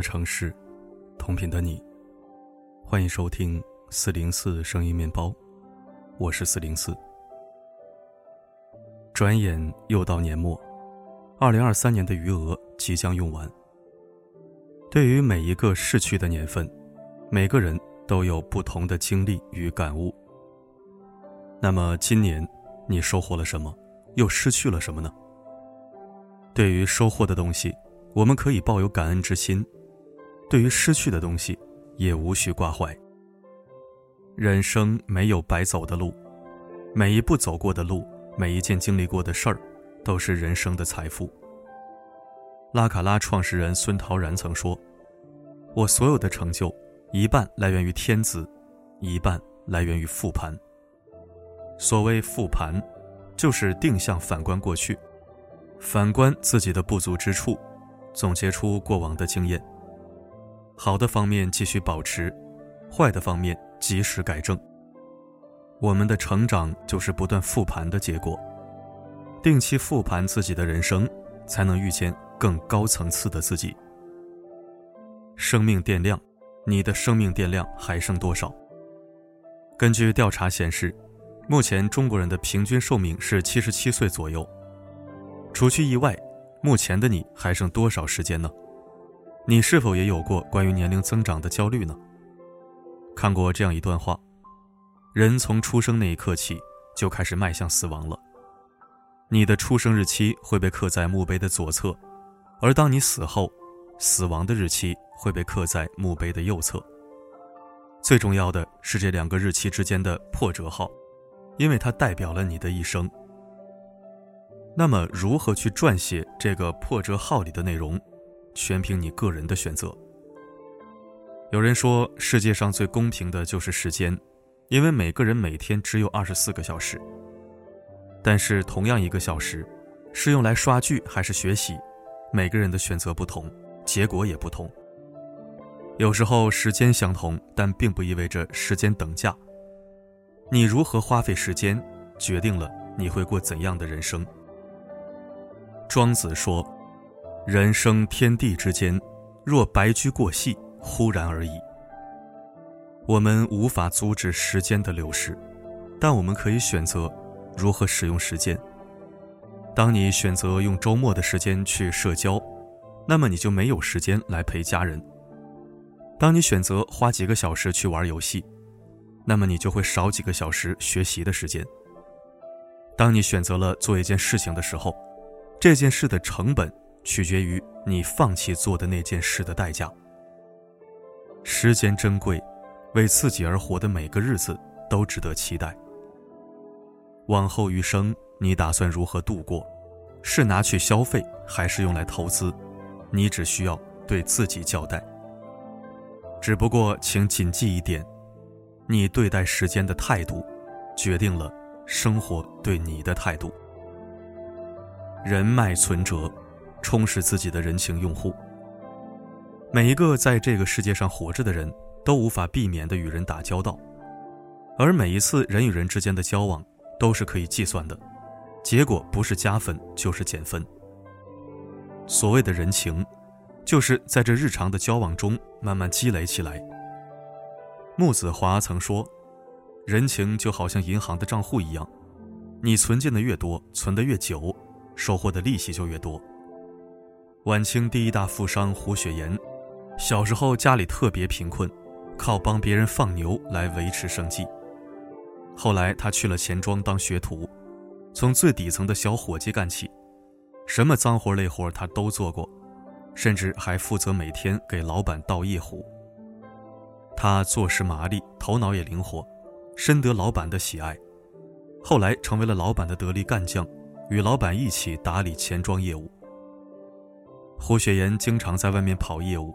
城市，同频的你，欢迎收听四零四声音面包，我是四零四。转眼又到年末，二零二三年的余额即将用完。对于每一个逝去的年份，每个人都有不同的经历与感悟。那么今年，你收获了什么，又失去了什么呢？对于收获的东西，我们可以抱有感恩之心；对于失去的东西，也无需挂怀。人生没有白走的路，每一步走过的路，每一件经历过的事儿，都是人生的财富。拉卡拉创始人孙陶然曾说：“我所有的成就，一半来源于天资，一半来源于复盘。所谓复盘，就是定向反观过去。”反观自己的不足之处，总结出过往的经验。好的方面继续保持，坏的方面及时改正。我们的成长就是不断复盘的结果。定期复盘自己的人生，才能遇见更高层次的自己。生命电量，你的生命电量还剩多少？根据调查显示，目前中国人的平均寿命是七十七岁左右。除去意外，目前的你还剩多少时间呢？你是否也有过关于年龄增长的焦虑呢？看过这样一段话：人从出生那一刻起就开始迈向死亡了。你的出生日期会被刻在墓碑的左侧，而当你死后，死亡的日期会被刻在墓碑的右侧。最重要的是这两个日期之间的破折号，因为它代表了你的一生。那么，如何去撰写这个破折号里的内容，全凭你个人的选择。有人说，世界上最公平的就是时间，因为每个人每天只有二十四个小时。但是，同样一个小时，是用来刷剧还是学习，每个人的选择不同，结果也不同。有时候，时间相同，但并不意味着时间等价。你如何花费时间，决定了你会过怎样的人生。庄子说：“人生天地之间，若白驹过隙，忽然而已。”我们无法阻止时间的流逝，但我们可以选择如何使用时间。当你选择用周末的时间去社交，那么你就没有时间来陪家人；当你选择花几个小时去玩游戏，那么你就会少几个小时学习的时间。当你选择了做一件事情的时候，这件事的成本取决于你放弃做的那件事的代价。时间珍贵，为自己而活的每个日子都值得期待。往后余生，你打算如何度过？是拿去消费，还是用来投资？你只需要对自己交代。只不过，请谨记一点：你对待时间的态度，决定了生活对你的态度。人脉存折，充实自己的人情用户。每一个在这个世界上活着的人，都无法避免的与人打交道，而每一次人与人之间的交往，都是可以计算的，结果不是加分就是减分。所谓的人情，就是在这日常的交往中慢慢积累起来。木子华曾说：“人情就好像银行的账户一样，你存进的越多，存的越久。”收获的利息就越多。晚清第一大富商胡雪岩，小时候家里特别贫困，靠帮别人放牛来维持生计。后来他去了钱庄当学徒，从最底层的小伙计干起，什么脏活累活他都做过，甚至还负责每天给老板倒夜壶。他做事麻利，头脑也灵活，深得老板的喜爱，后来成为了老板的得力干将。与老板一起打理钱庄业务。胡雪岩经常在外面跑业务，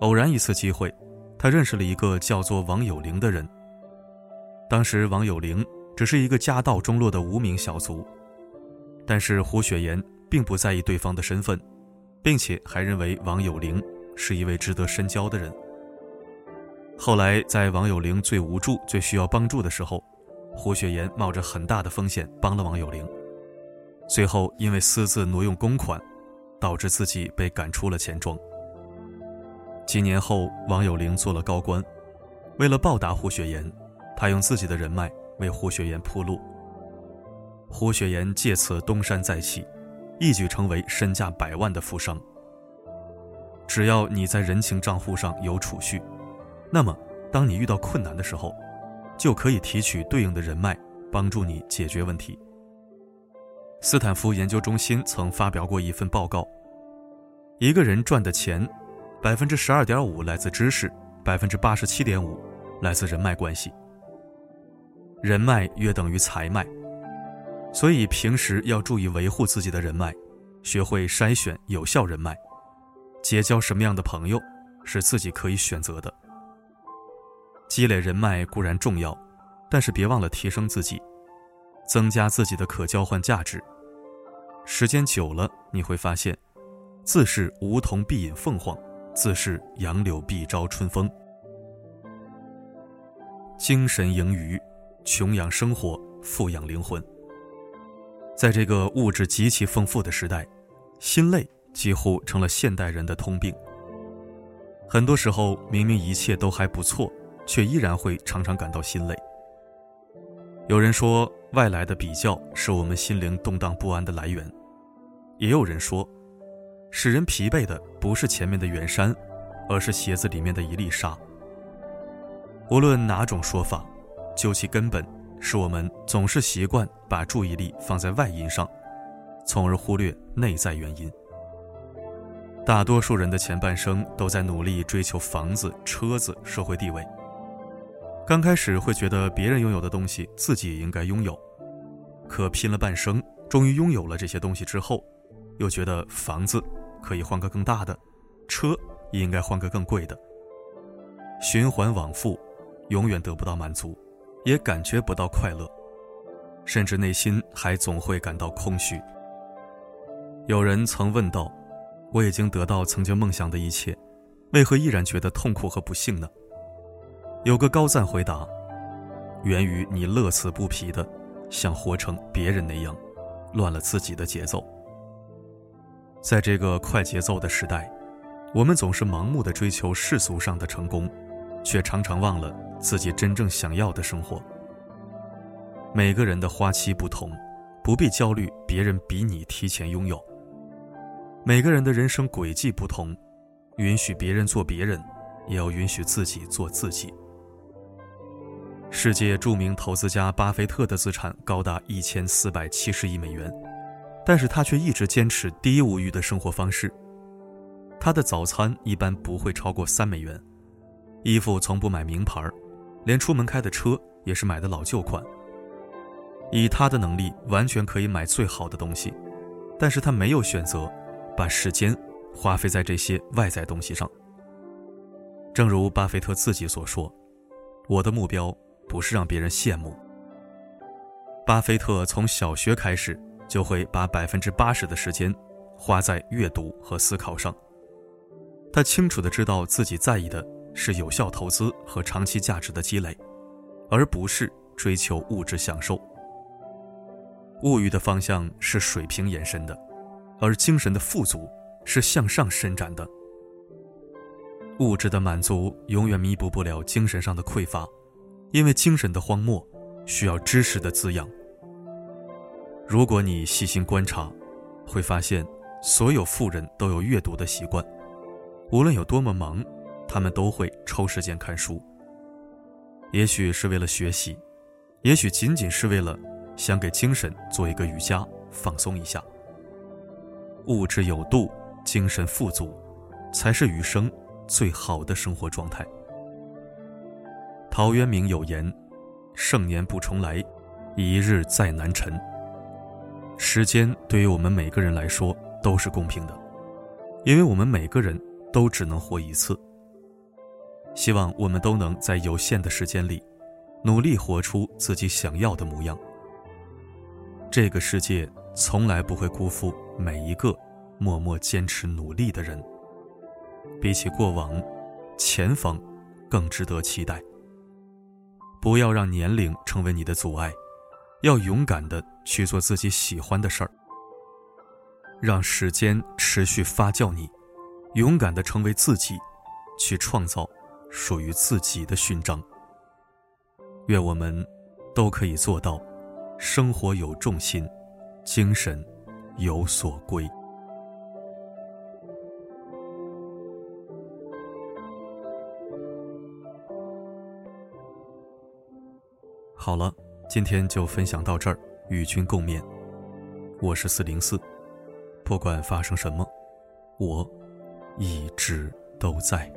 偶然一次机会，他认识了一个叫做王有龄的人。当时王有龄只是一个家道中落的无名小卒，但是胡雪岩并不在意对方的身份，并且还认为王有龄是一位值得深交的人。后来在王有龄最无助、最需要帮助的时候，胡雪岩冒着很大的风险帮了王有龄。最后，因为私自挪用公款，导致自己被赶出了钱庄。几年后，王有龄做了高官，为了报答胡雪岩，他用自己的人脉为胡雪岩铺路。胡雪岩借此东山再起，一举成为身价百万的富商。只要你在人情账户上有储蓄，那么当你遇到困难的时候，就可以提取对应的人脉，帮助你解决问题。斯坦福研究中心曾发表过一份报告：一个人赚的钱，百分之十二点五来自知识，百分之八十七点五来自人脉关系。人脉约等于财脉。所以平时要注意维护自己的人脉，学会筛选有效人脉，结交什么样的朋友是自己可以选择的。积累人脉固然重要，但是别忘了提升自己，增加自己的可交换价值。时间久了，你会发现，自是梧桐必引凤凰，自是杨柳必招春风。精神盈余，穷养生活，富养灵魂。在这个物质极其丰富的时代，心累几乎成了现代人的通病。很多时候，明明一切都还不错，却依然会常常感到心累。有人说，外来的比较是我们心灵动荡不安的来源；也有人说，使人疲惫的不是前面的远山，而是鞋子里面的一粒沙。无论哪种说法，究其根本。是我们总是习惯把注意力放在外因上，从而忽略内在原因。大多数人的前半生都在努力追求房子、车子、社会地位。刚开始会觉得别人拥有的东西自己也应该拥有，可拼了半生，终于拥有了这些东西之后，又觉得房子可以换个更大的，车也应该换个更贵的。循环往复，永远得不到满足。也感觉不到快乐，甚至内心还总会感到空虚。有人曾问道：“我已经得到曾经梦想的一切，为何依然觉得痛苦和不幸呢？”有个高赞回答：“源于你乐此不疲的想活成别人那样，乱了自己的节奏。”在这个快节奏的时代，我们总是盲目的追求世俗上的成功，却常常忘了。自己真正想要的生活。每个人的花期不同，不必焦虑别人比你提前拥有。每个人的人生轨迹不同，允许别人做别人，也要允许自己做自己。世界著名投资家巴菲特的资产高达一千四百七十亿美元，但是他却一直坚持低物欲的生活方式。他的早餐一般不会超过三美元，衣服从不买名牌儿。连出门开的车也是买的老旧款。以他的能力，完全可以买最好的东西，但是他没有选择把时间花费在这些外在东西上。正如巴菲特自己所说：“我的目标不是让别人羡慕。”巴菲特从小学开始就会把百分之八十的时间花在阅读和思考上。他清楚的知道自己在意的。是有效投资和长期价值的积累，而不是追求物质享受。物欲的方向是水平延伸的，而精神的富足是向上伸展的。物质的满足永远弥补不了精神上的匮乏，因为精神的荒漠需要知识的滋养。如果你细心观察，会发现所有富人都有阅读的习惯，无论有多么忙。他们都会抽时间看书，也许是为了学习，也许仅仅是为了想给精神做一个瑜伽，放松一下。物质有度，精神富足，才是余生最好的生活状态。陶渊明有言：“盛年不重来，一日再难晨。”时间对于我们每个人来说都是公平的，因为我们每个人都只能活一次。希望我们都能在有限的时间里，努力活出自己想要的模样。这个世界从来不会辜负每一个默默坚持努力的人。比起过往，前方更值得期待。不要让年龄成为你的阻碍，要勇敢的去做自己喜欢的事儿。让时间持续发酵你，勇敢的成为自己。去创造属于自己的勋章。愿我们都可以做到，生活有重心，精神有所归。好了，今天就分享到这儿，与君共勉。我是四零四，不管发生什么，我一直都在。